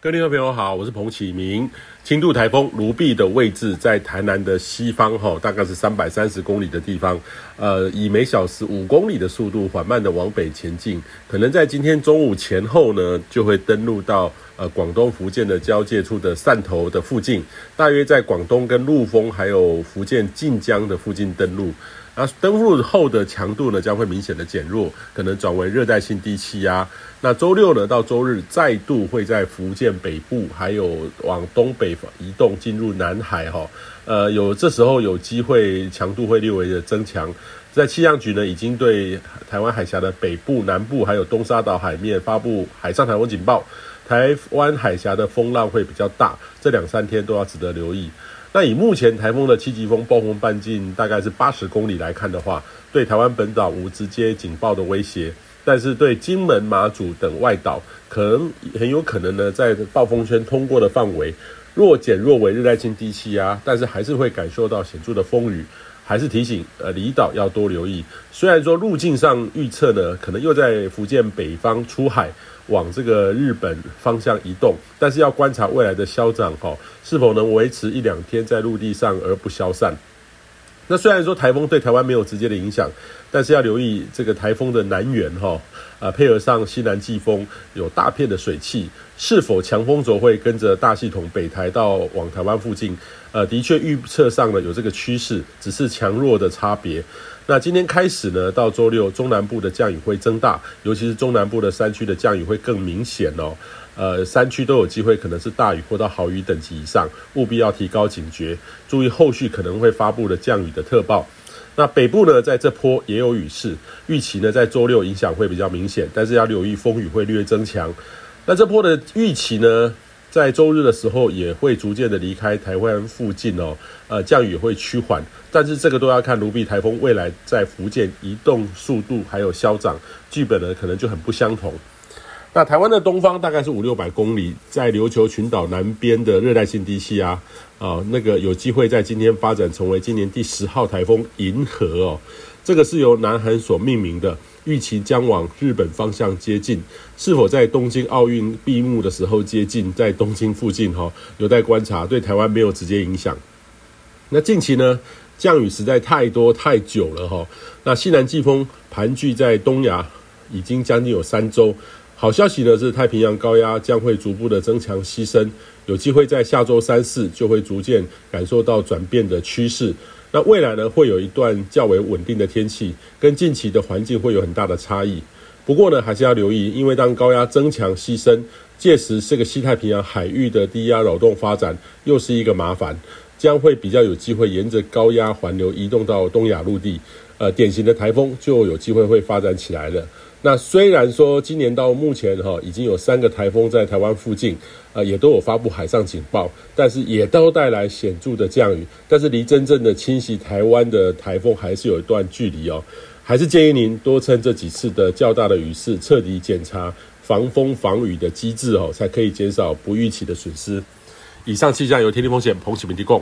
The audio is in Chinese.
各位听众朋友好，我是彭启明。轻度台风卢碧的位置在台南的西方，哈，大概是三百三十公里的地方。呃，以每小时五公里的速度缓慢的往北前进，可能在今天中午前后呢，就会登陆到呃广东福建的交界处的汕头的附近，大约在广东跟陆丰还有福建晋江的附近登陆。那登陆后的强度呢，将会明显的减弱，可能转为热带性低气压。那周六呢到周日再度会在福建北部，还有往东北移动进入南海哈。呃，有这时候有机会强度会略微的增强。在气象局呢，已经对台湾海峡的北部、南部还有东沙岛海面发布海上台风警报。台湾海峡的风浪会比较大，这两三天都要值得留意。那以目前台风的七级风暴风半径大概是八十公里来看的话，对台湾本岛无直接警报的威胁，但是对金门、马祖等外岛，可能很有可能呢，在暴风圈通过的范围，若减弱为热带性低气压，但是还是会感受到显著的风雨。还是提醒呃离岛要多留意。虽然说路径上预测呢，可能又在福建北方出海往这个日本方向移动，但是要观察未来的消长哈，是否能维持一两天在陆地上而不消散。那虽然说台风对台湾没有直接的影响，但是要留意这个台风的南缘哈，啊配合上西南季风有大片的水汽，是否强风轴会跟着大系统北抬到往台湾附近？呃，的确预测上呢有这个趋势，只是强弱的差别。那今天开始呢，到周六中南部的降雨会增大，尤其是中南部的山区的降雨会更明显哦。呃，山区都有机会可能是大雨或到豪雨等级以上，务必要提高警觉，注意后续可能会发布的降雨的特报。那北部呢，在这波也有雨势，预期呢在周六影响会比较明显，但是要留意风雨会略增强。那这波的预期呢，在周日的时候也会逐渐的离开台湾附近哦，呃，降雨会趋缓，但是这个都要看卢碧台风未来在福建移动速度还有消长，剧本呢可能就很不相同。那台湾的东方大概是五六百公里，在琉球群岛南边的热带性低气压啊，那个有机会在今天发展成为今年第十号台风银河哦，这个是由南韩所命名的。预期将往日本方向接近，是否在东京奥运闭幕的时候接近，在东京附近哈，有待观察。对台湾没有直接影响。那近期呢，降雨实在太多太久了哈。那西南季风盘踞在东亚已经将近有三周。好消息呢是太平洋高压将会逐步的增强西伸，有机会在下周三四就会逐渐感受到转变的趋势。那未来呢，会有一段较为稳定的天气，跟近期的环境会有很大的差异。不过呢，还是要留意，因为当高压增强西伸，届时这个西太平洋海域的低压扰动发展又是一个麻烦，将会比较有机会沿着高压环流移动到东亚陆地，呃，典型的台风就有机会会发展起来了。那虽然说今年到目前哈已经有三个台风在台湾附近，呃也都有发布海上警报，但是也都带来显著的降雨，但是离真正的侵袭台湾的台风还是有一段距离哦，还是建议您多趁这几次的较大的雨势，彻底检查防风防雨的机制哦，才可以减少不预期的损失。以上气象由天气风险彭启明提供。